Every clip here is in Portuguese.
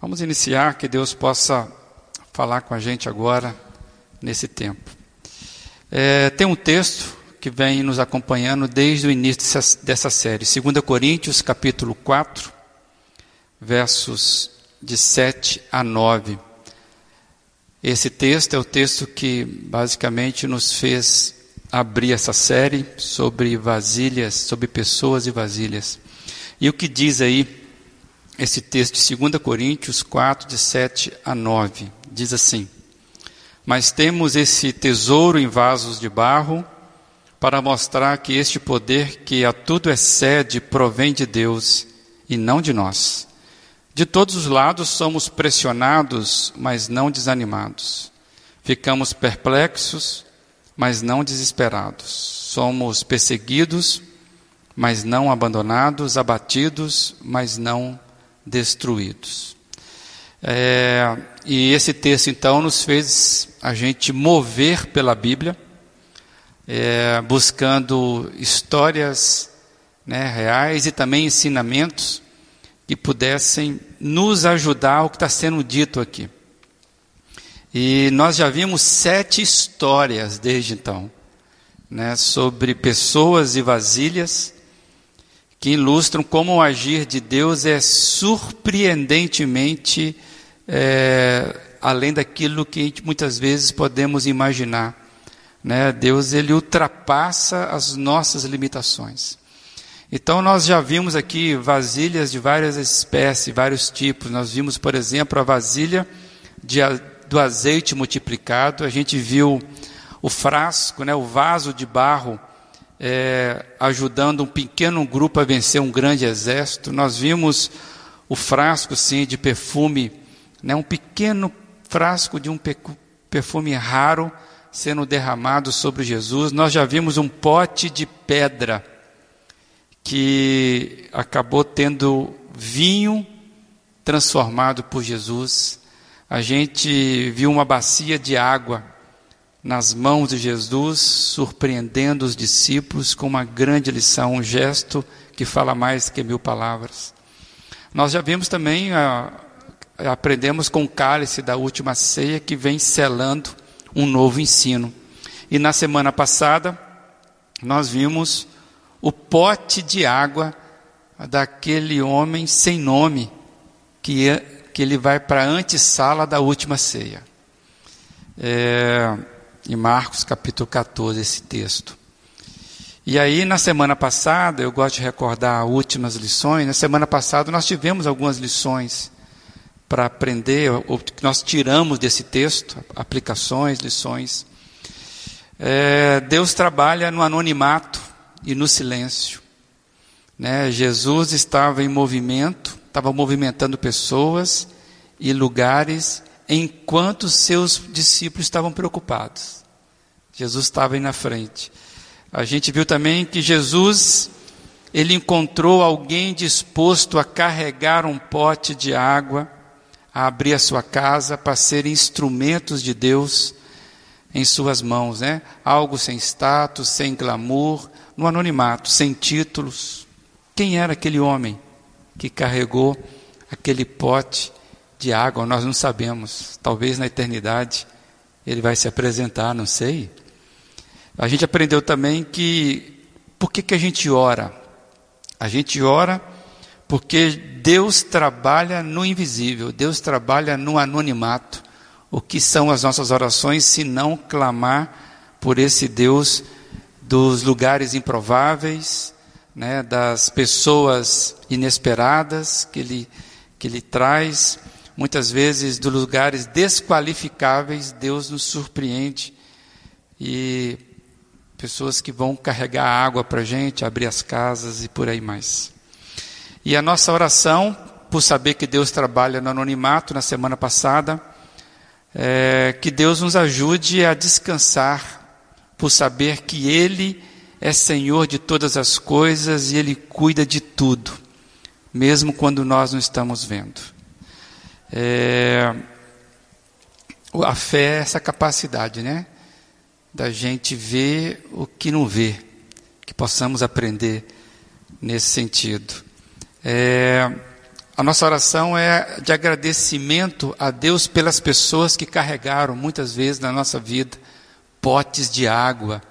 Vamos iniciar, que Deus possa falar com a gente agora, nesse tempo. É, tem um texto que vem nos acompanhando desde o início dessa, dessa série, 2 Coríntios, capítulo 4, versos de 7 a 9. Esse texto é o texto que basicamente nos fez abrir essa série sobre vasilhas, sobre pessoas e vasilhas. E o que diz aí esse texto de 2 Coríntios 4, de 7 a 9. Diz assim: Mas temos esse tesouro em vasos de barro, para mostrar que este poder que a tudo excede provém de Deus e não de nós. De todos os lados somos pressionados, mas não desanimados. Ficamos perplexos, mas não desesperados. Somos perseguidos, mas não abandonados, abatidos, mas não destruídos. É, e esse texto, então, nos fez a gente mover pela Bíblia, é, buscando histórias né, reais e também ensinamentos que pudessem nos ajudar ao que está sendo dito aqui. E nós já vimos sete histórias desde então, né, sobre pessoas e vasilhas que ilustram como o agir de Deus é surpreendentemente é, além daquilo que muitas vezes podemos imaginar. Né? Deus ele ultrapassa as nossas limitações. Então nós já vimos aqui vasilhas de várias espécies, vários tipos. Nós vimos, por exemplo, a vasilha de, do azeite multiplicado. A gente viu o frasco, né, o vaso de barro é, ajudando um pequeno grupo a vencer um grande exército. Nós vimos o frasco, sim, de perfume, né, um pequeno frasco de um perfume raro sendo derramado sobre Jesus. Nós já vimos um pote de pedra que acabou tendo vinho transformado por Jesus. A gente viu uma bacia de água nas mãos de Jesus, surpreendendo os discípulos com uma grande lição, um gesto que fala mais que mil palavras. Nós já vimos também, ah, aprendemos com o cálice da última ceia que vem selando um novo ensino. E na semana passada, nós vimos o pote de água daquele homem sem nome, que, que ele vai para a antessala da última ceia. É, em Marcos capítulo 14, esse texto. E aí, na semana passada, eu gosto de recordar últimas lições. Na semana passada, nós tivemos algumas lições para aprender, o que nós tiramos desse texto, aplicações, lições. É, Deus trabalha no anonimato e no silêncio. Né? Jesus estava em movimento, estava movimentando pessoas e lugares enquanto seus discípulos estavam preocupados. Jesus estava aí na frente. A gente viu também que Jesus, ele encontrou alguém disposto a carregar um pote de água, a abrir a sua casa para ser instrumentos de Deus em suas mãos, né? Algo sem status, sem glamour, no anonimato, sem títulos. Quem era aquele homem que carregou aquele pote de água? Nós não sabemos. Talvez na eternidade ele vai se apresentar, não sei. A gente aprendeu também que por que, que a gente ora? A gente ora porque Deus trabalha no invisível, Deus trabalha no anonimato. O que são as nossas orações se não clamar por esse Deus dos lugares improváveis, né, das pessoas inesperadas que ele, que ele traz, muitas vezes dos lugares desqualificáveis, Deus nos surpreende. E pessoas que vão carregar água para a gente, abrir as casas e por aí mais. E a nossa oração, por saber que Deus trabalha no anonimato na semana passada, é que Deus nos ajude a descansar, por saber que Ele é Senhor de todas as coisas e Ele cuida de tudo, mesmo quando nós não estamos vendo. É, a fé é essa capacidade, né? da gente ver o que não vê, que possamos aprender nesse sentido. É, a nossa oração é de agradecimento a Deus pelas pessoas que carregaram muitas vezes na nossa vida potes de água,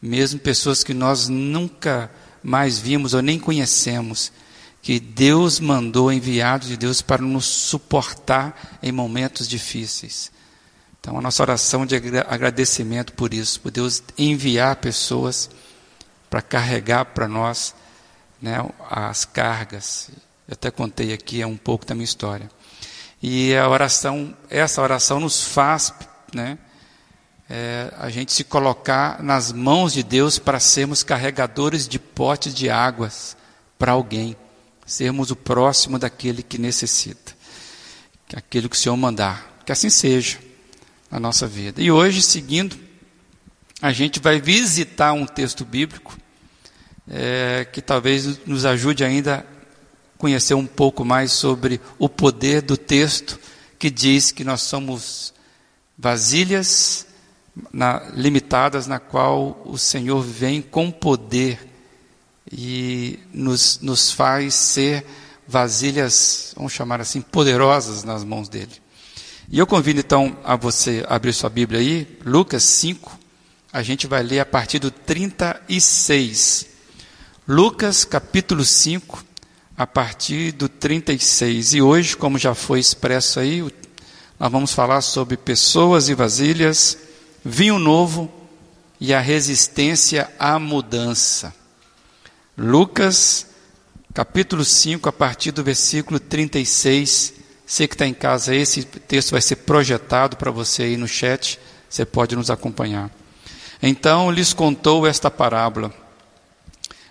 mesmo pessoas que nós nunca mais vimos ou nem conhecemos, que Deus mandou enviados de Deus para nos suportar em momentos difíceis. Então, a nossa oração de agradecimento por isso, por Deus enviar pessoas para carregar para nós né, as cargas eu até contei aqui é um pouco da minha história. E a oração, essa oração nos faz, né, é, a gente se colocar nas mãos de Deus para sermos carregadores de potes de águas para alguém, sermos o próximo daquele que necessita, aquele que o Senhor mandar, que assim seja na nossa vida. E hoje, seguindo, a gente vai visitar um texto bíblico é, que talvez nos ajude ainda conhecer um pouco mais sobre o poder do texto que diz que nós somos vasilhas na, limitadas na qual o Senhor vem com poder e nos, nos faz ser vasilhas, vamos chamar assim, poderosas nas mãos dele. E eu convido então a você abrir sua Bíblia aí, Lucas 5, a gente vai ler a partir do 36. Lucas capítulo 5, a partir do 36. E hoje, como já foi expresso aí, nós vamos falar sobre pessoas e vasilhas, vinho novo e a resistência à mudança. Lucas, capítulo 5, a partir do versículo 36. Você que está em casa, esse texto vai ser projetado para você aí no chat, você pode nos acompanhar. Então lhes contou esta parábola.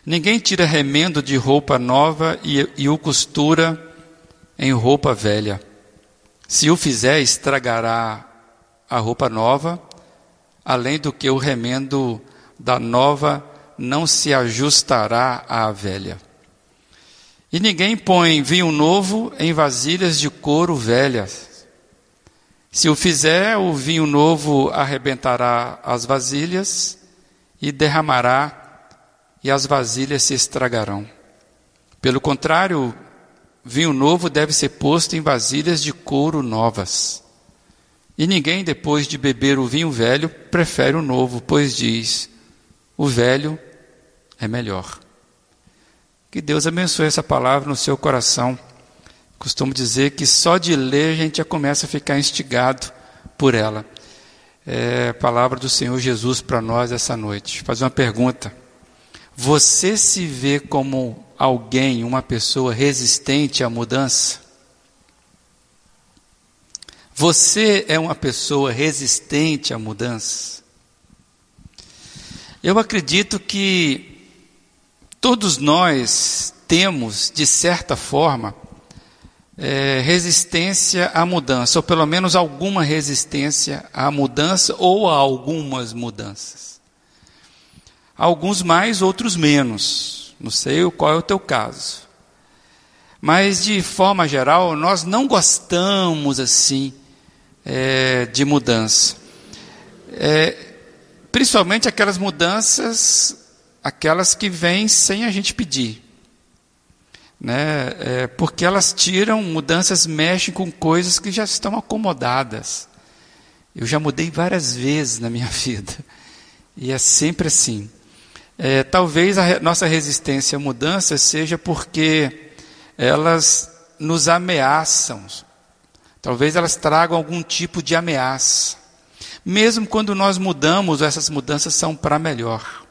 Ninguém tira remendo de roupa nova e, e o costura em roupa velha. Se o fizer, estragará a roupa nova, além do que o remendo da nova não se ajustará à velha. E ninguém põe vinho novo em vasilhas de couro velhas. Se o fizer, o vinho novo arrebentará as vasilhas e derramará e as vasilhas se estragarão. Pelo contrário, vinho novo deve ser posto em vasilhas de couro novas. E ninguém, depois de beber o vinho velho, prefere o novo, pois diz: o velho é melhor. Que Deus abençoe essa palavra no seu coração. Costumo dizer que só de ler a gente já começa a ficar instigado por ela. É a palavra do Senhor Jesus para nós essa noite. Fazer uma pergunta. Você se vê como alguém, uma pessoa resistente à mudança? Você é uma pessoa resistente à mudança? Eu acredito que todos nós temos, de certa forma, é, resistência à mudança, ou pelo menos alguma resistência à mudança ou a algumas mudanças. Alguns mais, outros menos. Não sei qual é o teu caso. Mas, de forma geral, nós não gostamos assim é, de mudança. É, principalmente aquelas mudanças, aquelas que vêm sem a gente pedir. Né? É, porque elas tiram, mudanças mexem com coisas que já estão acomodadas. Eu já mudei várias vezes na minha vida. E é sempre assim. É, talvez a nossa resistência à mudança seja porque elas nos ameaçam. Talvez elas tragam algum tipo de ameaça. Mesmo quando nós mudamos, essas mudanças são para melhor.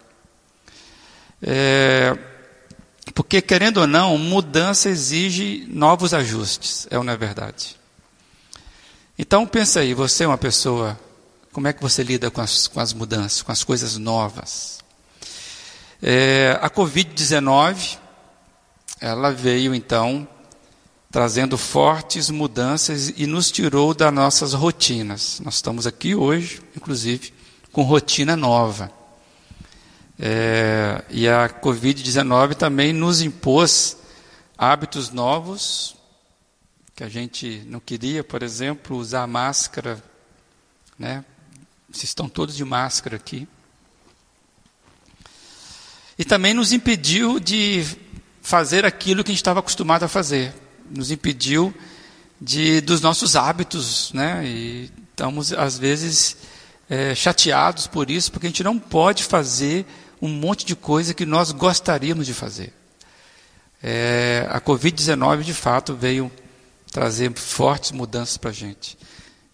É, porque, querendo ou não, mudança exige novos ajustes, é ou não é verdade? Então, pensa aí, você é uma pessoa, como é que você lida com as, com as mudanças, com as coisas novas? É, a Covid-19, ela veio então trazendo fortes mudanças e nos tirou das nossas rotinas. Nós estamos aqui hoje, inclusive, com rotina nova. É, e a Covid-19 também nos impôs hábitos novos, que a gente não queria, por exemplo, usar máscara. Né? Vocês estão todos de máscara aqui. E também nos impediu de fazer aquilo que a gente estava acostumado a fazer. nos impediu de dos nossos hábitos, né? E estamos às vezes é, chateados por isso, porque a gente não pode fazer um monte de coisa que nós gostaríamos de fazer. É, a Covid-19 de fato veio trazer fortes mudanças para a gente.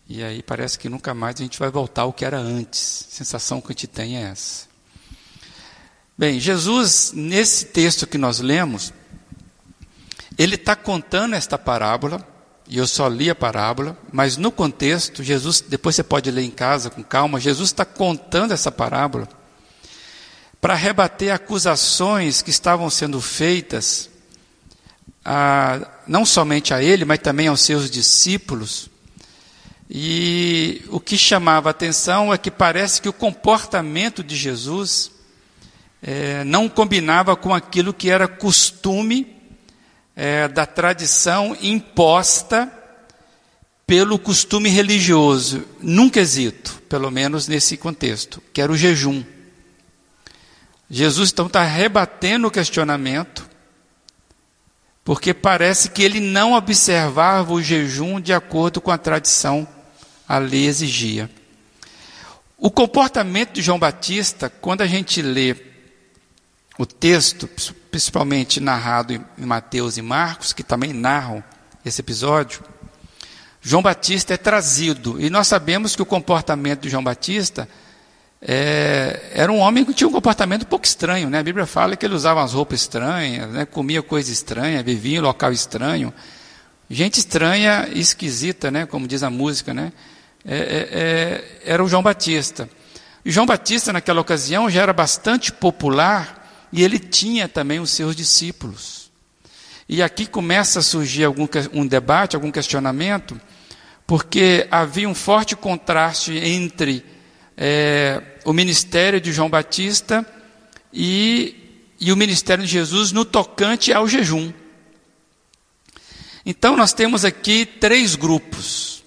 E aí parece que nunca mais a gente vai voltar ao que era antes. A sensação que a gente tem é essa. Bem, Jesus, nesse texto que nós lemos, ele está contando esta parábola, e eu só li a parábola, mas no contexto, Jesus, depois você pode ler em casa com calma, Jesus está contando essa parábola para rebater acusações que estavam sendo feitas, a, não somente a ele, mas também aos seus discípulos. E o que chamava a atenção é que parece que o comportamento de Jesus é, não combinava com aquilo que era costume é, da tradição imposta pelo costume religioso, num quesito, pelo menos nesse contexto, que era o jejum. Jesus então está rebatendo o questionamento, porque parece que ele não observava o jejum de acordo com a tradição, a lei exigia. O comportamento de João Batista, quando a gente lê o texto, principalmente narrado em Mateus e Marcos, que também narram esse episódio, João Batista é trazido. E nós sabemos que o comportamento de João Batista é, era um homem que tinha um comportamento um pouco estranho. Né? A Bíblia fala que ele usava umas roupas estranhas, né? comia coisa estranha, vivia em local estranho. Gente estranha e esquisita, né? como diz a música. Né? É, é, é era o João Batista. E João Batista, naquela ocasião, já era bastante popular e ele tinha também os seus discípulos. E aqui começa a surgir algum um debate, algum questionamento, porque havia um forte contraste entre é, o ministério de João Batista e, e o ministério de Jesus no tocante ao jejum. Então nós temos aqui três grupos: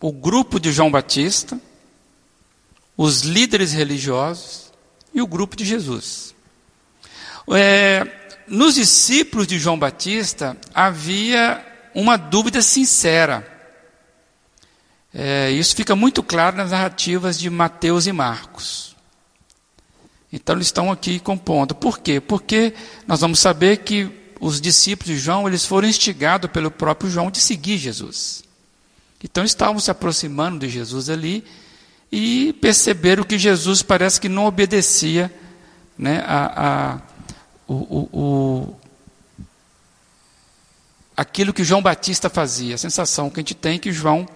o grupo de João Batista, os líderes religiosos e o grupo de Jesus. É, nos discípulos de João Batista havia uma dúvida sincera. É, isso fica muito claro nas narrativas de Mateus e Marcos. Então eles estão aqui compondo. Por quê? Porque nós vamos saber que os discípulos de João eles foram instigados pelo próprio João de seguir Jesus. Então estavam se aproximando de Jesus ali e perceberam que Jesus parece que não obedecia né, a, a o, o, o, aquilo que João Batista fazia. A sensação que a gente tem é que João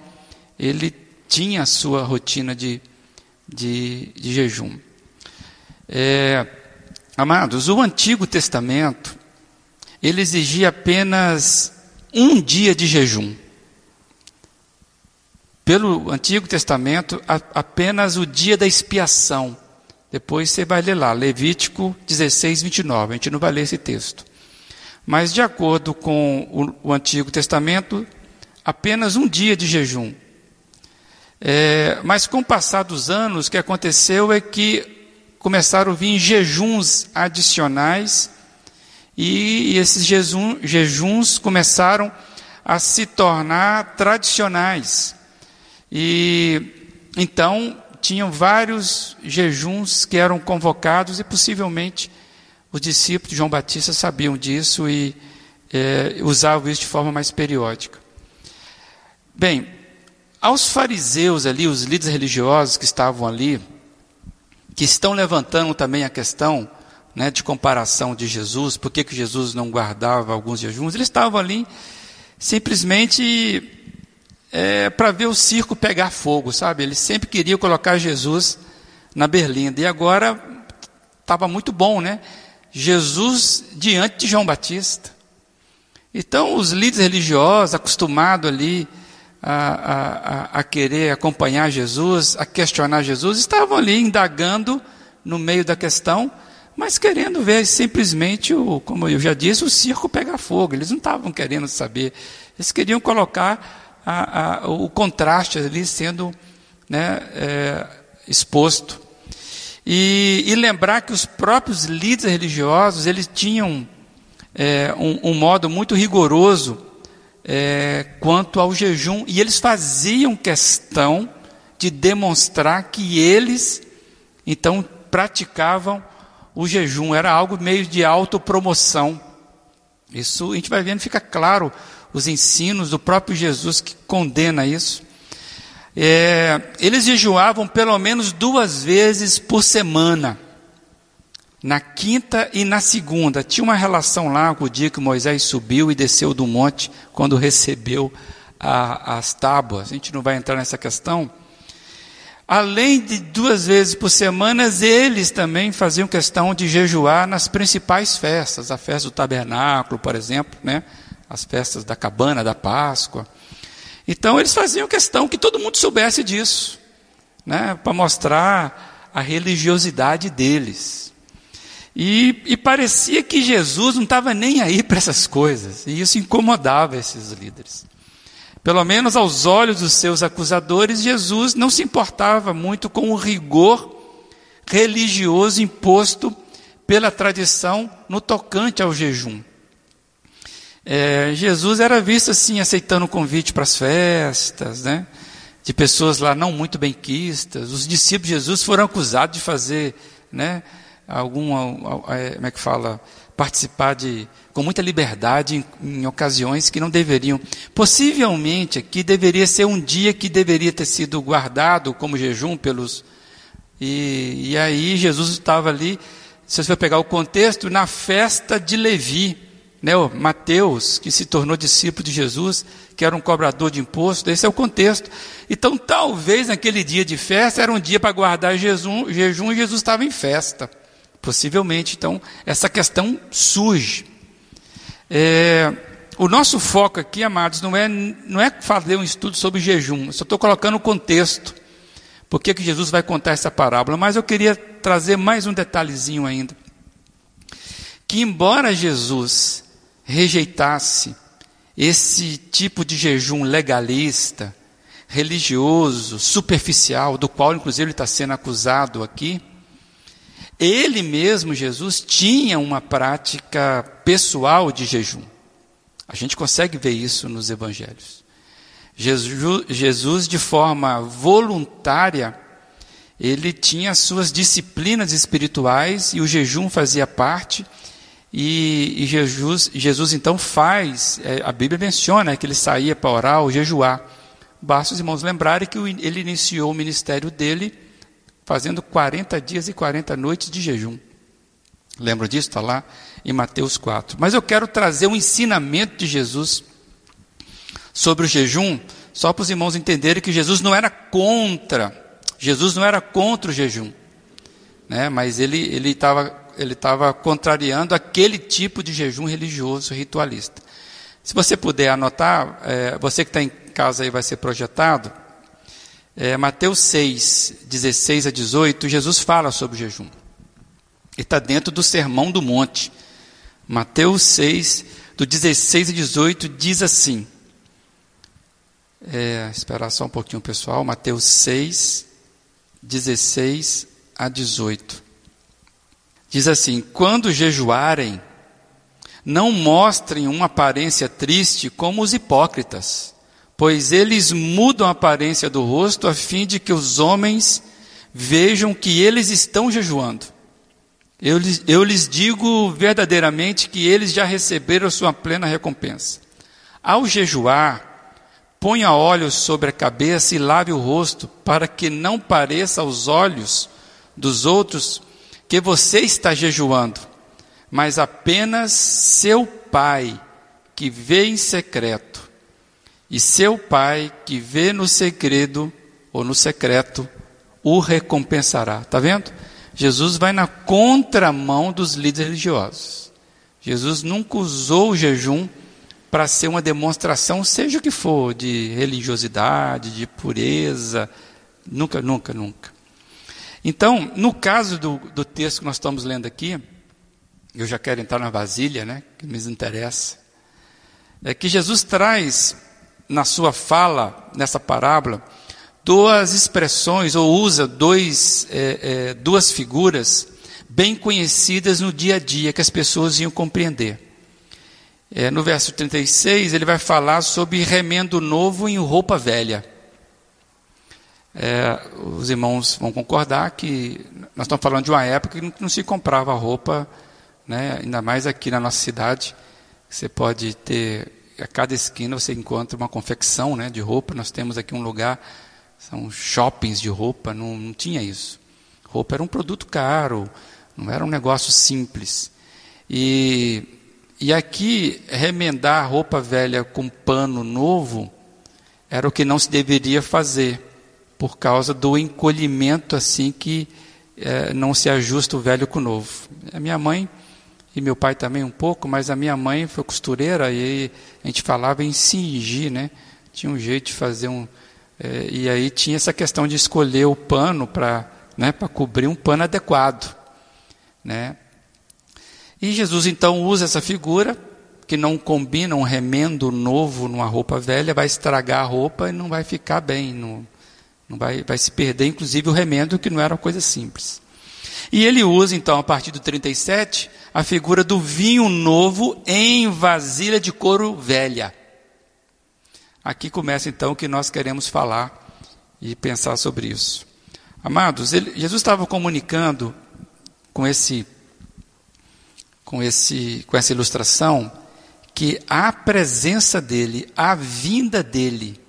ele tinha a sua rotina de, de, de jejum. É, amados, o Antigo Testamento ele exigia apenas um dia de jejum. Pelo Antigo Testamento, a, apenas o dia da expiação depois você vai ler lá, Levítico 16, 29. A gente não vai ler esse texto. Mas, de acordo com o, o Antigo Testamento, apenas um dia de jejum. É, mas, com o passar dos anos, o que aconteceu é que começaram a vir jejuns adicionais, e, e esses jejum, jejuns começaram a se tornar tradicionais. E então tinham vários jejuns que eram convocados e possivelmente os discípulos de João Batista sabiam disso e é, usavam isso de forma mais periódica. Bem, aos fariseus ali, os líderes religiosos que estavam ali, que estão levantando também a questão né, de comparação de Jesus, por que, que Jesus não guardava alguns jejuns, eles estavam ali simplesmente é, para ver o circo pegar fogo, sabe? Ele sempre queria colocar Jesus na berlinda. E agora estava muito bom, né? Jesus diante de João Batista. Então, os líderes religiosos, acostumados ali a, a, a, querer acompanhar Jesus, a questionar Jesus, estavam ali indagando no meio da questão, mas querendo ver simplesmente, o, como eu já disse, o circo pegar fogo. Eles não estavam querendo saber, eles queriam colocar a, a, o contraste ali sendo né, é, exposto. E, e, lembrar que os próprios líderes religiosos eles tinham é, um, um, modo muito rigoroso é, quanto ao jejum, e eles faziam questão de demonstrar que eles, então, praticavam o jejum, era algo meio de autopromoção. Isso a gente vai vendo, fica claro os ensinos do próprio Jesus que condena isso. É, eles jejuavam pelo menos duas vezes por semana, na quinta e na segunda. Tinha uma relação lá com o dia que Moisés subiu e desceu do monte, quando recebeu a, as tábuas. A gente não vai entrar nessa questão. Além de duas vezes por semana, eles também faziam questão de jejuar nas principais festas, a festa do tabernáculo, por exemplo, né? as festas da cabana, da Páscoa. Então eles faziam questão que todo mundo soubesse disso, né? para mostrar a religiosidade deles. E, e parecia que Jesus não estava nem aí para essas coisas, e isso incomodava esses líderes. Pelo menos aos olhos dos seus acusadores, Jesus não se importava muito com o rigor religioso imposto pela tradição no tocante ao jejum. É, Jesus era visto assim, aceitando o convite para as festas, né? de pessoas lá não muito benquistas. Os discípulos de Jesus foram acusados de fazer, né, algum, é, como é que fala, participar de com muita liberdade em, em, ocasiões que não deveriam. Possivelmente aqui deveria ser um dia que deveria ter sido guardado como jejum pelos. E, e aí Jesus estava ali, se você for pegar o contexto, na festa de Levi. Né, Mateus, que se tornou discípulo de Jesus, que era um cobrador de imposto, esse é o contexto. Então, talvez naquele dia de festa era um dia para guardar jejum, jejum e Jesus estava em festa. Possivelmente, então, essa questão surge. É, o nosso foco aqui, amados, não é, não é fazer um estudo sobre jejum, eu só estou colocando o contexto. Por que, Jesus vai contar essa parábola? Mas eu queria trazer mais um detalhezinho ainda. Que, embora Jesus rejeitasse esse tipo de jejum legalista, religioso, superficial, do qual inclusive ele está sendo acusado aqui, ele mesmo, Jesus, tinha uma prática pessoal de jejum. A gente consegue ver isso nos evangelhos. Jesus, de forma voluntária, ele tinha suas disciplinas espirituais e o jejum fazia parte. E, e Jesus, Jesus então faz, é, a Bíblia menciona que ele saía para orar ou jejuar. Basta os irmãos lembrarem que ele iniciou o ministério dele fazendo 40 dias e 40 noites de jejum. Lembra disso? Está lá em Mateus 4. Mas eu quero trazer um ensinamento de Jesus sobre o jejum, só para os irmãos entenderem que Jesus não era contra, Jesus não era contra o jejum, né? mas ele estava ele estava contrariando aquele tipo de jejum religioso, ritualista. Se você puder anotar, é, você que está em casa aí vai ser projetado, é, Mateus 6, 16 a 18, Jesus fala sobre o jejum. Ele está dentro do Sermão do Monte. Mateus 6, do 16 a 18, diz assim. É, esperar só um pouquinho, pessoal. Mateus 6, 16 a 18. Diz assim: Quando jejuarem, não mostrem uma aparência triste como os hipócritas pois eles mudam a aparência do rosto a fim de que os homens vejam que eles estão jejuando. Eu lhes, eu lhes digo verdadeiramente que eles já receberam sua plena recompensa. Ao jejuar, ponha óleo sobre a cabeça e lave o rosto, para que não pareça aos olhos dos outros que você está jejuando, mas apenas seu Pai, que vê em secreto e seu pai, que vê no segredo ou no secreto, o recompensará. Está vendo? Jesus vai na contramão dos líderes religiosos. Jesus nunca usou o jejum para ser uma demonstração, seja o que for, de religiosidade, de pureza. Nunca, nunca, nunca. Então, no caso do, do texto que nós estamos lendo aqui, eu já quero entrar na vasilha, né, que me interessa, é que Jesus traz na sua fala, nessa parábola, duas expressões, ou usa dois, é, é, duas figuras bem conhecidas no dia a dia, que as pessoas iam compreender. É, no verso 36, ele vai falar sobre remendo novo em roupa velha. É, os irmãos vão concordar que nós estamos falando de uma época que não se comprava roupa, né, ainda mais aqui na nossa cidade. Você pode ter, a cada esquina você encontra uma confecção né, de roupa. Nós temos aqui um lugar, são shoppings de roupa, não, não tinha isso. Roupa era um produto caro, não era um negócio simples. E, e aqui, remendar roupa velha com pano novo era o que não se deveria fazer, por causa do encolhimento assim que é, não se ajusta o velho com o novo. A minha mãe e meu pai também um pouco, mas a minha mãe foi costureira e a gente falava em cingir, né? Tinha um jeito de fazer um. É, e aí tinha essa questão de escolher o pano para né, cobrir um pano adequado. Né? E Jesus então usa essa figura, que não combina um remendo novo numa roupa velha, vai estragar a roupa e não vai ficar bem, não, não vai, vai se perder, inclusive, o remendo, que não era uma coisa simples. E ele usa, então, a partir do 37, a figura do vinho novo em vasilha de couro velha. Aqui começa, então, o que nós queremos falar e pensar sobre isso. Amados, ele, Jesus estava comunicando com esse com esse com essa ilustração que a presença dele, a vinda dele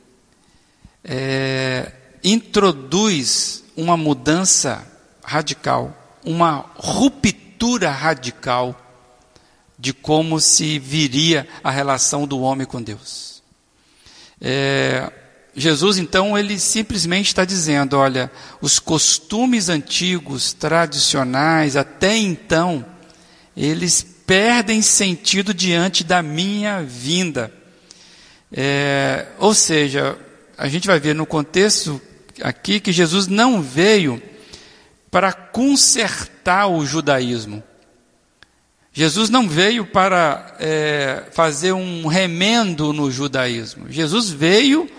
é, introduz uma mudança radical, uma ruptura radical de como se viria a relação do homem com Deus. É, Jesus, então, ele simplesmente está dizendo: olha, os costumes antigos, tradicionais, até então, eles perdem sentido diante da minha vinda. É, ou seja, a gente vai ver no contexto aqui que Jesus não veio para consertar o judaísmo. Jesus não veio para é, fazer um remendo no judaísmo. Jesus veio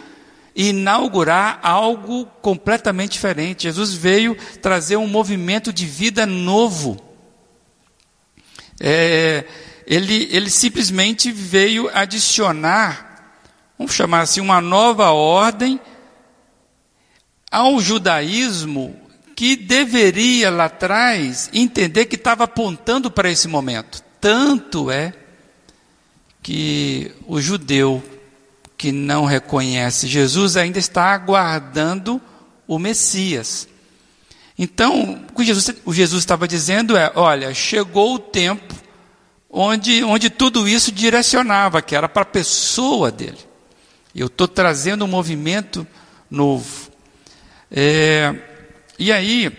inaugurar algo completamente diferente. Jesus veio trazer um movimento de vida novo. É, ele, ele simplesmente veio adicionar, vamos chamar assim, uma nova ordem ao judaísmo que deveria lá atrás entender que estava apontando para esse momento. Tanto é que o judeu que não reconhece Jesus ainda está aguardando o Messias. Então, o que Jesus, o Jesus estava dizendo é: olha, chegou o tempo onde, onde tudo isso direcionava, que era para a pessoa dele. Eu estou trazendo um movimento novo. É, e aí,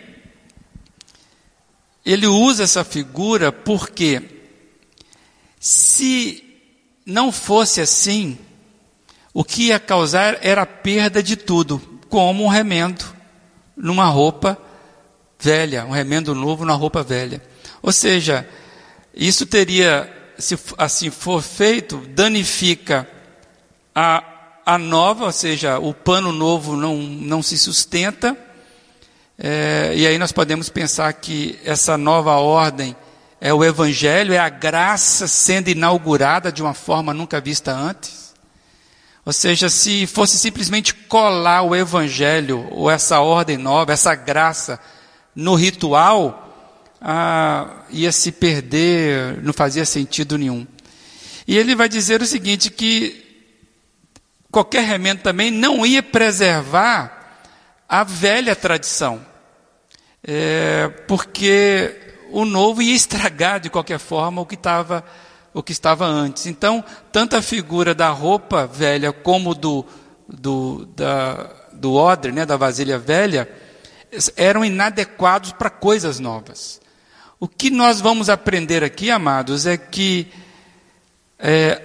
ele usa essa figura porque, se não fosse assim, o que ia causar era a perda de tudo, como um remendo numa roupa velha, um remendo novo na roupa velha. Ou seja, isso teria, se assim for feito, danifica a, a nova, ou seja, o pano novo não, não se sustenta. É, e aí nós podemos pensar que essa nova ordem é o Evangelho, é a graça sendo inaugurada de uma forma nunca vista antes. Ou seja, se fosse simplesmente colar o evangelho, ou essa ordem nova, essa graça, no ritual, ah, ia se perder, não fazia sentido nenhum. E ele vai dizer o seguinte: que qualquer remendo também não ia preservar a velha tradição, é, porque o novo ia estragar de qualquer forma o que estava o que estava antes. Então, tanto a figura da roupa velha como do, do, da, do odre, né, da vasilha velha, eram inadequados para coisas novas. O que nós vamos aprender aqui, amados, é que é,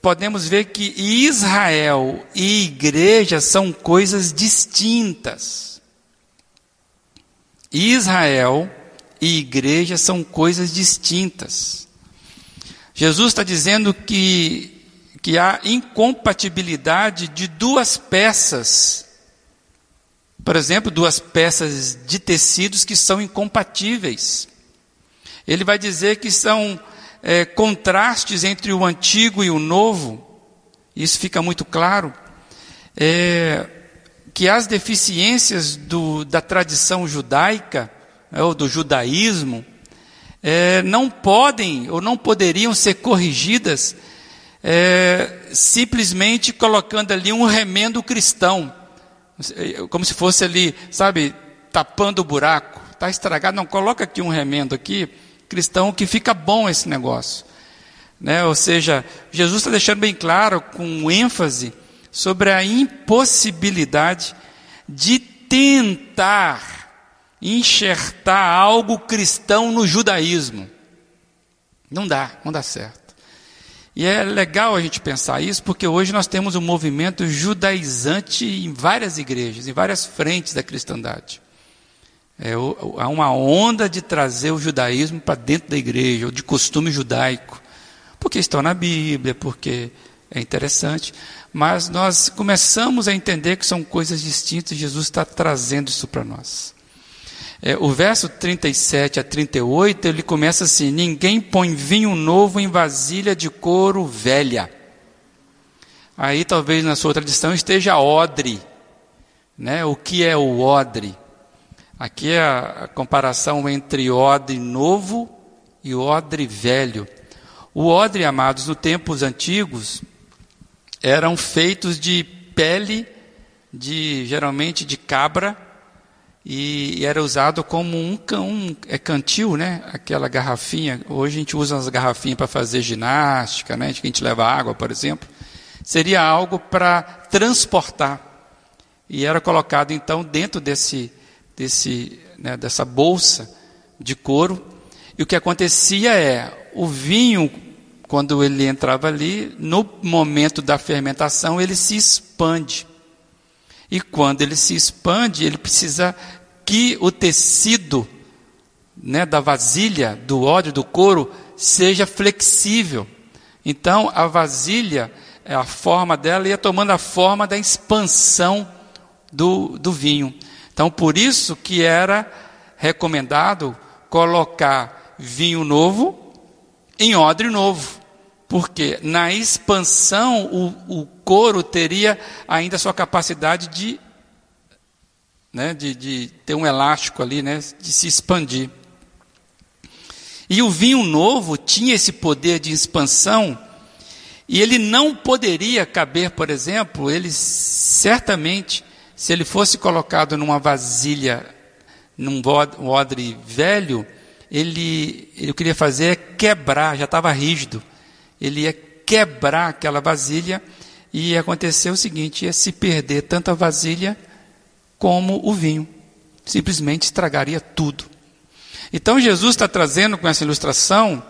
podemos ver que Israel e igreja são coisas distintas. Israel e igreja são coisas distintas. Jesus está dizendo que, que há incompatibilidade de duas peças. Por exemplo, duas peças de tecidos que são incompatíveis. Ele vai dizer que são é, contrastes entre o antigo e o novo, isso fica muito claro, é, que as deficiências do, da tradição judaica, né, ou do judaísmo, é, não podem ou não poderiam ser corrigidas é, simplesmente colocando ali um remendo cristão, como se fosse ali, sabe, tapando o buraco, está estragado, não, coloca aqui um remendo aqui, cristão, que fica bom esse negócio. Né? Ou seja, Jesus está deixando bem claro, com ênfase, sobre a impossibilidade de tentar enxertar algo cristão no judaísmo. Não dá, não dá certo. E é legal a gente pensar isso, porque hoje nós temos um movimento judaizante em várias igrejas, em várias frentes da cristandade. É, há uma onda de trazer o judaísmo para dentro da igreja, ou de costume judaico, porque estão na Bíblia, porque é interessante, mas nós começamos a entender que são coisas distintas Jesus está trazendo isso para nós. É, o verso 37 a 38, ele começa assim: Ninguém põe vinho novo em vasilha de couro velha. Aí talvez na sua tradição esteja odre. Né? O que é o odre? Aqui é a comparação entre odre novo e odre velho. O odre, amados, no tempos antigos, eram feitos de pele, de geralmente de cabra, e, era usado como um, um é cantil, né? Aquela garrafinha. Hoje a gente usa as garrafinhas para fazer ginástica, né? Que a gente leva água, por exemplo. Seria algo para transportar. E era colocado então dentro desse, desse, né, dessa bolsa de couro. E o que acontecia é o vinho, quando ele entrava ali, no momento da fermentação, ele se expande. E quando ele se expande, ele precisa que o tecido né, da vasilha, do óleo, do couro, seja flexível. Então, a vasilha, é, a forma dela ia tomando a forma da expansão do, do vinho. Então, por isso que era recomendado colocar vinho novo em odre novo. Porque na expansão o, o couro teria ainda sua capacidade de né, de, de ter um elástico ali, né, de se expandir. E o vinho novo tinha esse poder de expansão, e ele não poderia caber, por exemplo, ele certamente, se ele fosse colocado numa vasilha, num odre velho, ele, ele queria fazer é quebrar, já estava rígido. Ele ia quebrar aquela vasilha e ia acontecer o seguinte: ia se perder tanto a vasilha como o vinho. Simplesmente estragaria tudo. Então Jesus está trazendo com essa ilustração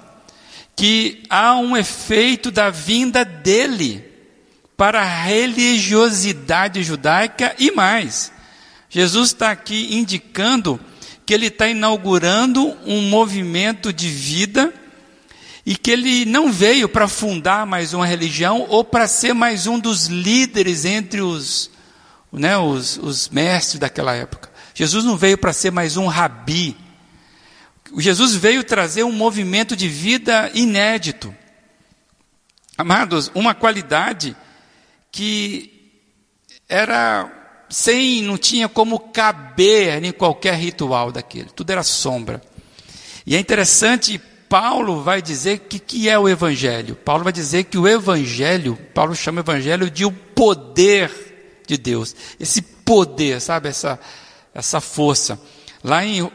que há um efeito da vinda dele para a religiosidade judaica e mais. Jesus está aqui indicando que ele está inaugurando um movimento de vida e que ele não veio para fundar mais uma religião ou para ser mais um dos líderes entre os né, os, os mestres daquela época. Jesus não veio para ser mais um rabi. Jesus veio trazer um movimento de vida inédito. Amados, uma qualidade que era sem, não tinha como caber em qualquer ritual daquele, tudo era sombra. E é interessante, Paulo vai dizer que que é o evangelho. Paulo vai dizer que o evangelho, Paulo chama o evangelho de o poder de Deus. Esse poder, sabe? Essa, essa força. Lá em,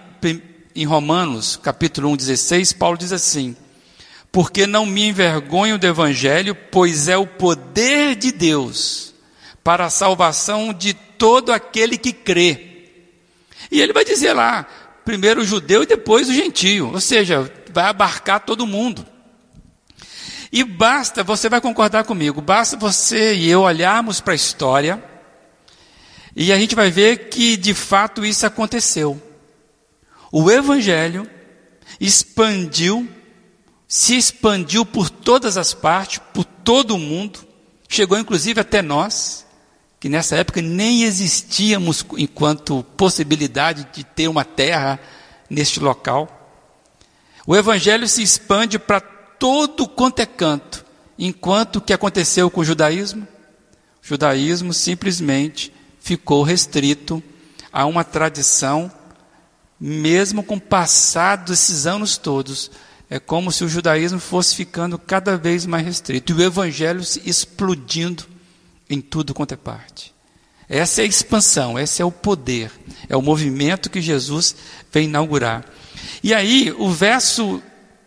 em Romanos, capítulo 1, 16, Paulo diz assim: Porque não me envergonho do evangelho, pois é o poder de Deus para a salvação de todo aquele que crê. E ele vai dizer lá, primeiro o judeu e depois o gentio, ou seja, vai abarcar todo mundo. E basta, você vai concordar comigo, basta você e eu olharmos para a história e a gente vai ver que de fato isso aconteceu. O Evangelho expandiu, se expandiu por todas as partes, por todo o mundo, chegou inclusive até nós, que nessa época nem existíamos enquanto possibilidade de ter uma terra neste local. O Evangelho se expande para todo quanto é canto. Enquanto o que aconteceu com o judaísmo? O judaísmo simplesmente ficou restrito a uma tradição, mesmo com o passado desses anos todos. É como se o judaísmo fosse ficando cada vez mais restrito e o evangelho se explodindo em tudo quanto é parte. Essa é a expansão, esse é o poder, é o movimento que Jesus vem inaugurar. E aí, o verso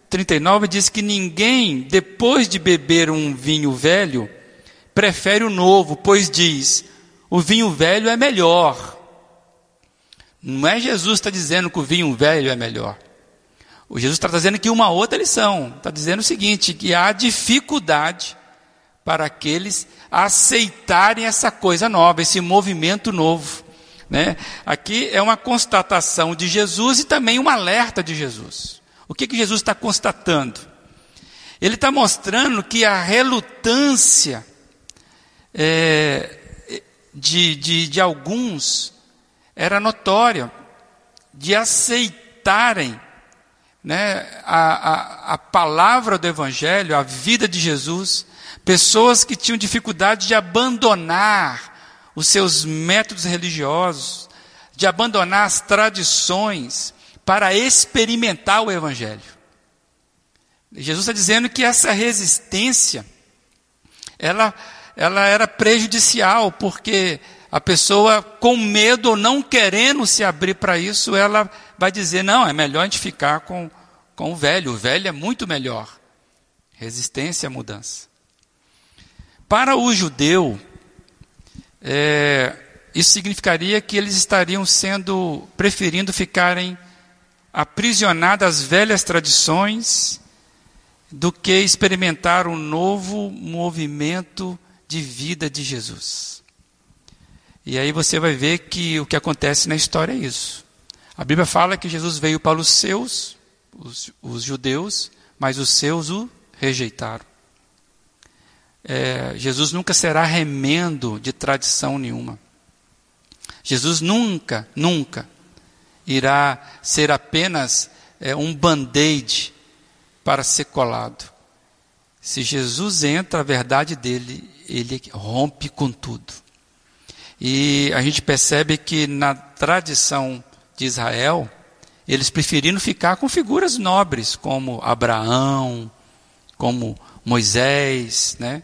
39 diz que ninguém, depois de beber um vinho velho, prefere o novo, pois diz: o vinho velho é melhor. Não é Jesus está dizendo que o vinho velho é melhor. O Jesus está trazendo aqui uma outra lição. Está dizendo o seguinte: que há dificuldade para aqueles aceitarem essa coisa nova, esse movimento novo. Né? Aqui é uma constatação de Jesus e também um alerta de Jesus. O que, que Jesus está constatando? Ele está mostrando que a relutância é, de, de, de alguns era notória, de aceitarem né, a, a, a palavra do Evangelho, a vida de Jesus, pessoas que tinham dificuldade de abandonar os seus métodos religiosos, de abandonar as tradições para experimentar o Evangelho. Jesus está dizendo que essa resistência, ela, ela era prejudicial, porque a pessoa com medo ou não querendo se abrir para isso, ela vai dizer: não, é melhor a gente ficar com, com o velho, o velho é muito melhor. Resistência à mudança. Para o judeu, é, isso significaria que eles estariam sendo, preferindo ficarem aprisionados às velhas tradições do que experimentar um novo movimento de vida de Jesus. E aí você vai ver que o que acontece na história é isso. A Bíblia fala que Jesus veio para os seus, os, os judeus, mas os seus o rejeitaram. É, Jesus nunca será remendo de tradição nenhuma. Jesus nunca, nunca irá ser apenas é, um band-aid para ser colado. Se Jesus entra, a verdade dele, ele rompe com tudo. E a gente percebe que na tradição de Israel, eles preferiram ficar com figuras nobres, como Abraão, como Moisés, né?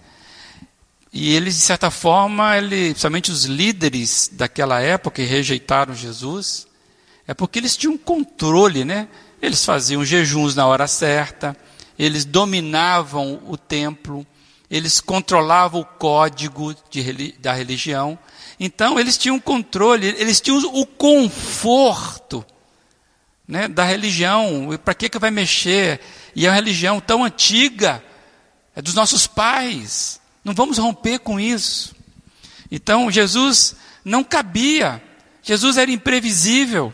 E eles, de certa forma, ele, principalmente os líderes daquela época que rejeitaram Jesus, é porque eles tinham controle, né? Eles faziam jejuns na hora certa, eles dominavam o templo, eles controlavam o código de, da religião, então, eles tinham controle, eles tinham o conforto né, da religião. Para que, que vai mexer? E é uma religião tão antiga, é dos nossos pais. Não vamos romper com isso. Então, Jesus não cabia. Jesus era imprevisível.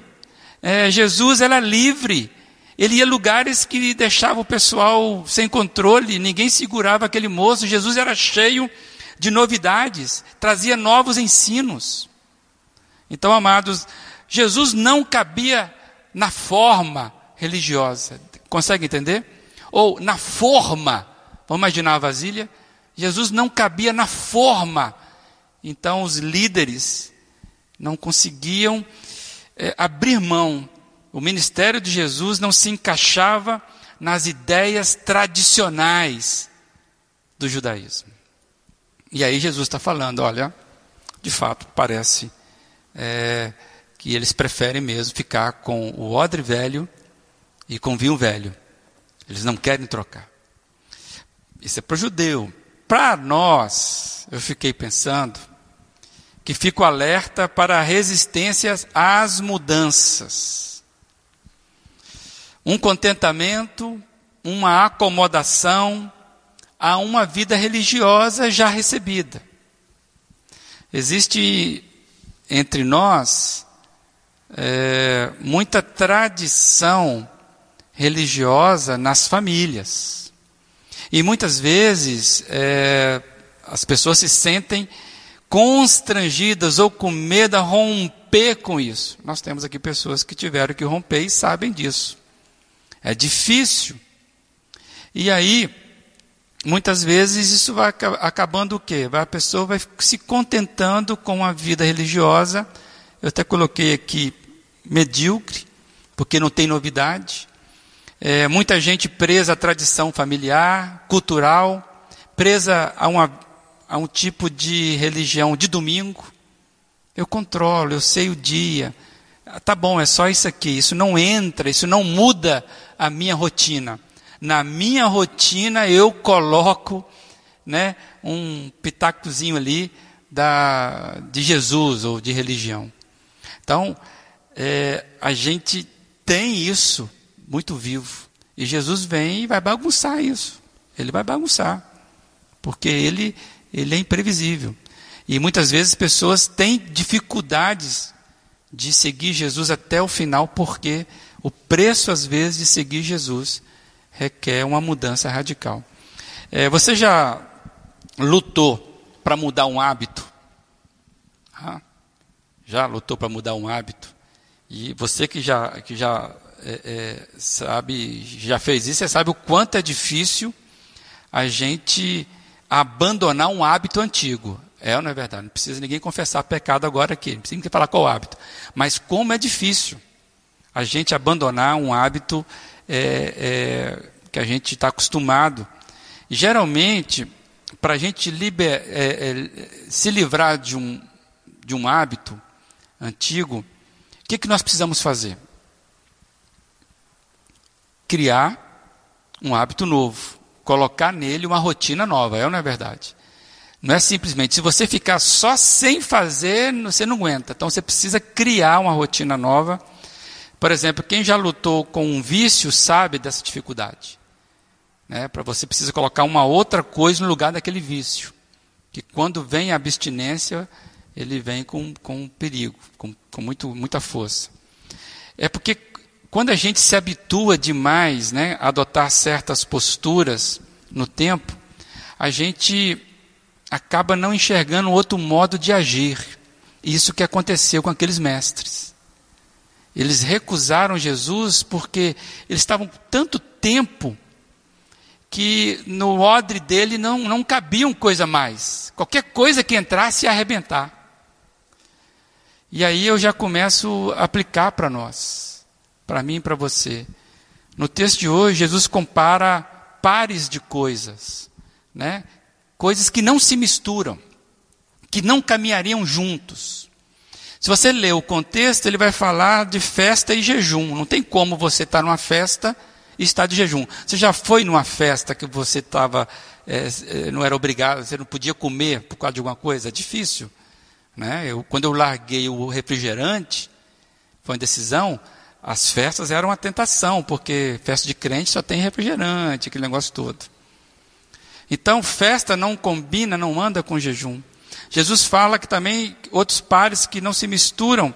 É, Jesus era livre. Ele ia a lugares que deixava o pessoal sem controle, ninguém segurava aquele moço. Jesus era cheio de novidades, trazia novos ensinos. Então, amados, Jesus não cabia na forma religiosa. Consegue entender? Ou na forma. Vamos imaginar a vasilha? Jesus não cabia na forma. Então, os líderes não conseguiam é, abrir mão. O ministério de Jesus não se encaixava nas ideias tradicionais do judaísmo. E aí Jesus está falando, olha, de fato parece é, que eles preferem mesmo ficar com o odre velho e com o vinho velho. Eles não querem trocar. Isso é para o judeu. Para nós, eu fiquei pensando que fico alerta para resistências às mudanças. Um contentamento, uma acomodação, a uma vida religiosa já recebida. Existe entre nós é, muita tradição religiosa nas famílias. E muitas vezes é, as pessoas se sentem constrangidas ou com medo a romper com isso. Nós temos aqui pessoas que tiveram que romper e sabem disso. É difícil E aí, muitas vezes isso vai acabando o quê? A pessoa vai se contentando com a vida religiosa. Eu até coloquei aqui medíocre, porque não tem novidade. É, muita gente presa à tradição familiar, cultural, presa a, uma, a um tipo de religião de domingo. Eu controlo, eu sei o dia. Ah, tá bom, é só isso aqui. Isso não entra, isso não muda a minha rotina. Na minha rotina eu coloco né, um pitacozinho ali da, de Jesus ou de religião. Então, é, a gente tem isso muito vivo. E Jesus vem e vai bagunçar isso. Ele vai bagunçar. Porque ele, ele é imprevisível. E muitas vezes pessoas têm dificuldades de seguir Jesus até o final, porque o preço, às vezes, de seguir Jesus requer uma mudança radical. É, você já lutou para mudar um hábito? Ah, já lutou para mudar um hábito? E você que já, que já é, é, sabe, já fez isso, você sabe o quanto é difícil a gente abandonar um hábito antigo. É ou não é verdade? Não precisa ninguém confessar pecado agora aqui, não precisa ninguém falar qual hábito. Mas como é difícil a gente abandonar um hábito é, é, que a gente está acostumado. Geralmente, para a gente liber, é, se livrar de um, de um hábito antigo, o que, que nós precisamos fazer? Criar um hábito novo, colocar nele uma rotina nova, é ou não é verdade? Não é simplesmente, se você ficar só sem fazer, você não aguenta. Então você precisa criar uma rotina nova. Por exemplo, quem já lutou com um vício sabe dessa dificuldade. Né? Para você precisa colocar uma outra coisa no lugar daquele vício. Que quando vem a abstinência, ele vem com, com perigo, com, com muito, muita força. É porque quando a gente se habitua demais né, a adotar certas posturas no tempo, a gente acaba não enxergando outro modo de agir. Isso que aconteceu com aqueles mestres. Eles recusaram Jesus porque eles estavam tanto tempo que no odre dele não, não cabiam coisa mais. Qualquer coisa que entrasse ia arrebentar. E aí eu já começo a aplicar para nós para mim e para você. No texto de hoje, Jesus compara pares de coisas, né? coisas que não se misturam, que não caminhariam juntos. Se você ler o contexto, ele vai falar de festa e jejum. Não tem como você estar numa festa e estar de jejum. Você já foi numa festa que você estava, é, é, não era obrigado, você não podia comer por causa de alguma coisa? É difícil. Né? Eu, quando eu larguei o refrigerante, foi uma decisão, as festas eram uma tentação, porque festa de crente só tem refrigerante, aquele negócio todo. Então, festa não combina, não anda com jejum. Jesus fala que também outros pares que não se misturam,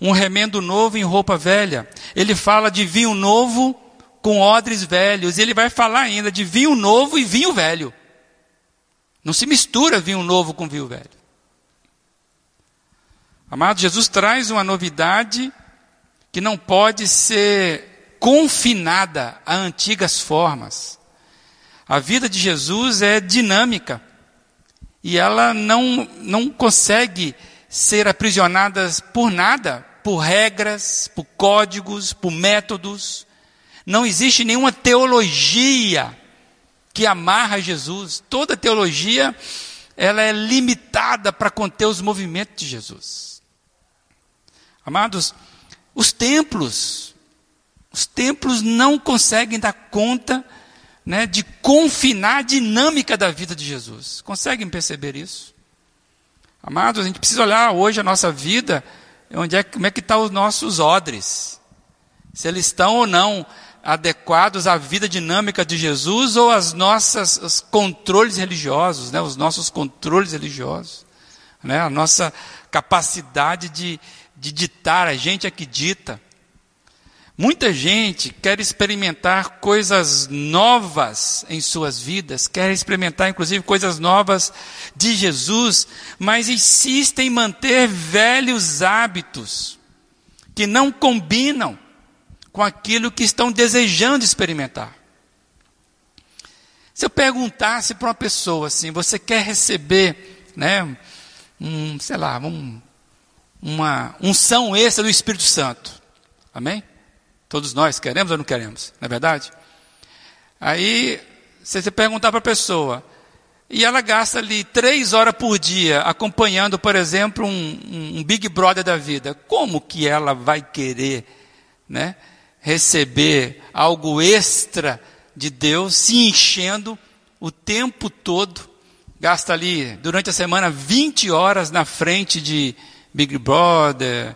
um remendo novo em roupa velha. Ele fala de vinho novo com odres velhos. E ele vai falar ainda de vinho novo e vinho velho. Não se mistura vinho novo com vinho velho. Amado, Jesus traz uma novidade que não pode ser confinada a antigas formas. A vida de Jesus é dinâmica e ela não, não consegue ser aprisionada por nada, por regras, por códigos, por métodos. Não existe nenhuma teologia que amarra Jesus. Toda teologia ela é limitada para conter os movimentos de Jesus. Amados, os templos, os templos não conseguem dar conta né, de confinar a dinâmica da vida de Jesus. Conseguem perceber isso? Amados, a gente precisa olhar hoje a nossa vida, onde é, como é que estão tá os nossos odres. Se eles estão ou não adequados à vida dinâmica de Jesus ou às nossas os controles religiosos, né, os nossos controles religiosos, né, a nossa capacidade de, de ditar, a gente é que dita. Muita gente quer experimentar coisas novas em suas vidas, quer experimentar inclusive coisas novas de Jesus, mas insiste em manter velhos hábitos que não combinam com aquilo que estão desejando experimentar. Se eu perguntasse para uma pessoa assim, você quer receber, né, um, sei lá, um, uma unção extra do Espírito Santo? Amém? Todos nós queremos ou não queremos? Não é verdade? Aí, se você perguntar para a pessoa, e ela gasta ali três horas por dia acompanhando, por exemplo, um, um Big Brother da vida, como que ela vai querer, né? receber algo extra de Deus, se enchendo o tempo todo, gasta ali durante a semana 20 horas na frente de Big Brother,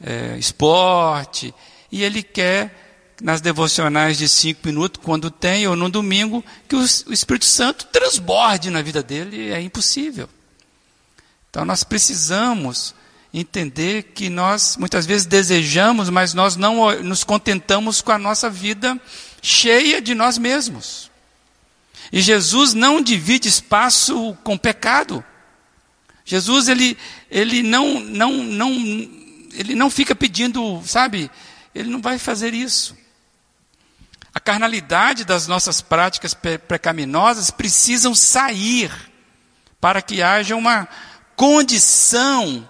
é, esporte, e ele quer, nas devocionais de cinco minutos, quando tem, ou no domingo, que o, o Espírito Santo transborde na vida dele, é impossível. Então nós precisamos entender que nós muitas vezes desejamos, mas nós não nos contentamos com a nossa vida cheia de nós mesmos. E Jesus não divide espaço com pecado. Jesus ele, ele não, não, não, ele não fica pedindo, sabe? Ele não vai fazer isso. A carnalidade das nossas práticas pecaminosas precisam sair para que haja uma condição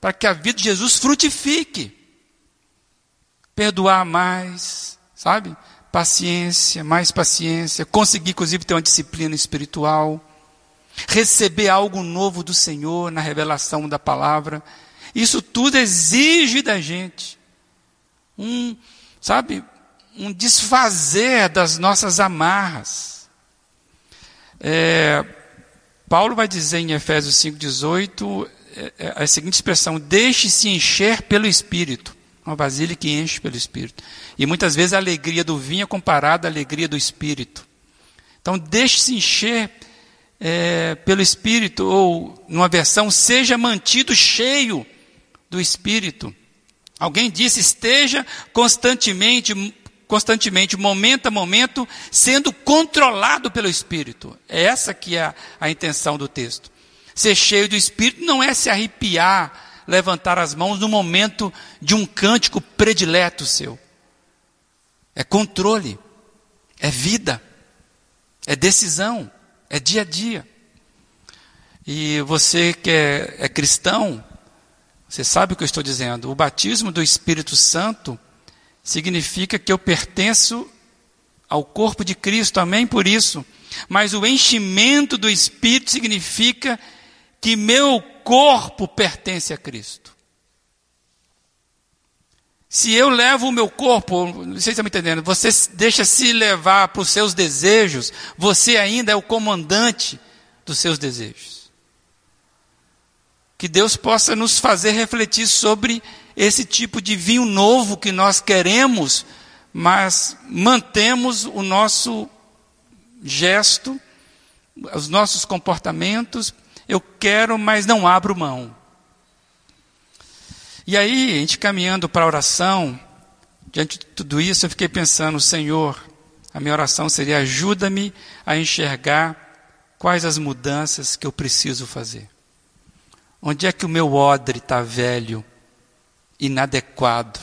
para que a vida de Jesus frutifique. Perdoar mais, sabe? Paciência, mais paciência, conseguir, inclusive, ter uma disciplina espiritual, receber algo novo do Senhor na revelação da palavra. Isso tudo exige da gente um, sabe, um desfazer das nossas amarras. É, Paulo vai dizer em Efésios 5,18 é, é, a seguinte expressão: deixe-se encher pelo Espírito. Uma vasilha que enche pelo Espírito. E muitas vezes a alegria do vinho é comparada à alegria do Espírito. Então, deixe-se encher é, pelo Espírito, ou numa versão, seja mantido cheio do Espírito. Alguém disse: esteja constantemente, constantemente, momento a momento, sendo controlado pelo Espírito. É essa que é a, a intenção do texto. Ser cheio do Espírito não é se arrepiar, levantar as mãos no momento de um cântico predileto seu. É controle, é vida, é decisão, é dia a dia. E você que é, é cristão, você sabe o que eu estou dizendo. O batismo do Espírito Santo significa que eu pertenço ao corpo de Cristo, amém por isso. Mas o enchimento do Espírito significa que meu corpo pertence a Cristo. Se eu levo o meu corpo, não sei se está me entendendo, você deixa se levar para os seus desejos, você ainda é o comandante dos seus desejos. Que Deus possa nos fazer refletir sobre esse tipo de vinho novo que nós queremos, mas mantemos o nosso gesto, os nossos comportamentos. Eu quero, mas não abro mão. E aí, a gente caminhando para a oração, diante de tudo isso, eu fiquei pensando, Senhor, a minha oração seria: ajuda-me a enxergar quais as mudanças que eu preciso fazer. Onde é que o meu odre está velho, inadequado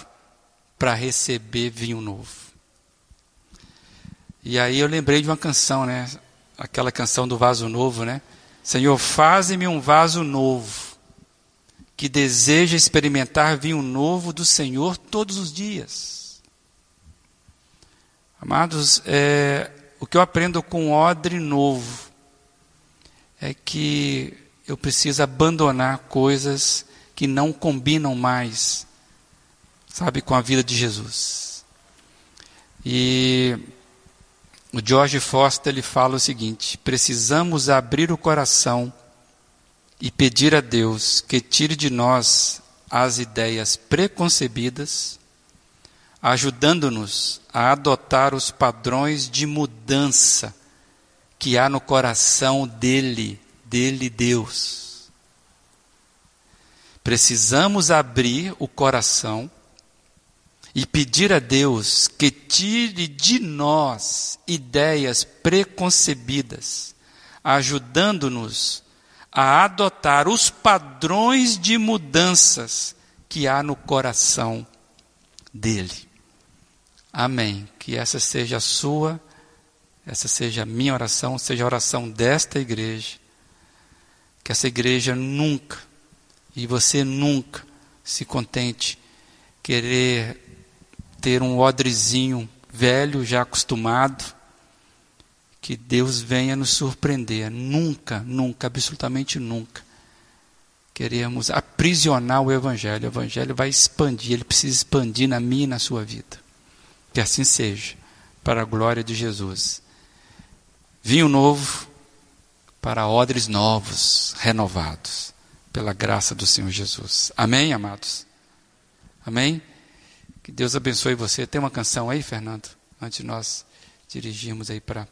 para receber vinho novo? E aí eu lembrei de uma canção, né? Aquela canção do vaso novo, né? Senhor, faze-me um vaso novo, que deseja experimentar vinho novo do Senhor todos os dias. Amados, é, o que eu aprendo com odre novo é que eu preciso abandonar coisas que não combinam mais, sabe, com a vida de Jesus. E o George Foster ele fala o seguinte: precisamos abrir o coração e pedir a Deus que tire de nós as ideias preconcebidas, ajudando-nos a adotar os padrões de mudança que há no coração dele dele, Deus. Precisamos abrir o coração e pedir a Deus que tire de nós ideias preconcebidas, ajudando-nos a adotar os padrões de mudanças que há no coração dele. Amém. Que essa seja a sua essa seja a minha oração, seja a oração desta igreja. Que essa igreja nunca, e você nunca, se contente querer ter um odrezinho velho, já acostumado, que Deus venha nos surpreender. Nunca, nunca, absolutamente nunca. Queremos aprisionar o Evangelho. O Evangelho vai expandir, ele precisa expandir na minha e na sua vida. Que assim seja, para a glória de Jesus. Vinho novo para odres novos, renovados, pela graça do Senhor Jesus. Amém, amados? Amém? Que Deus abençoe você. Tem uma canção aí, Fernando? Antes de nós dirigirmos aí para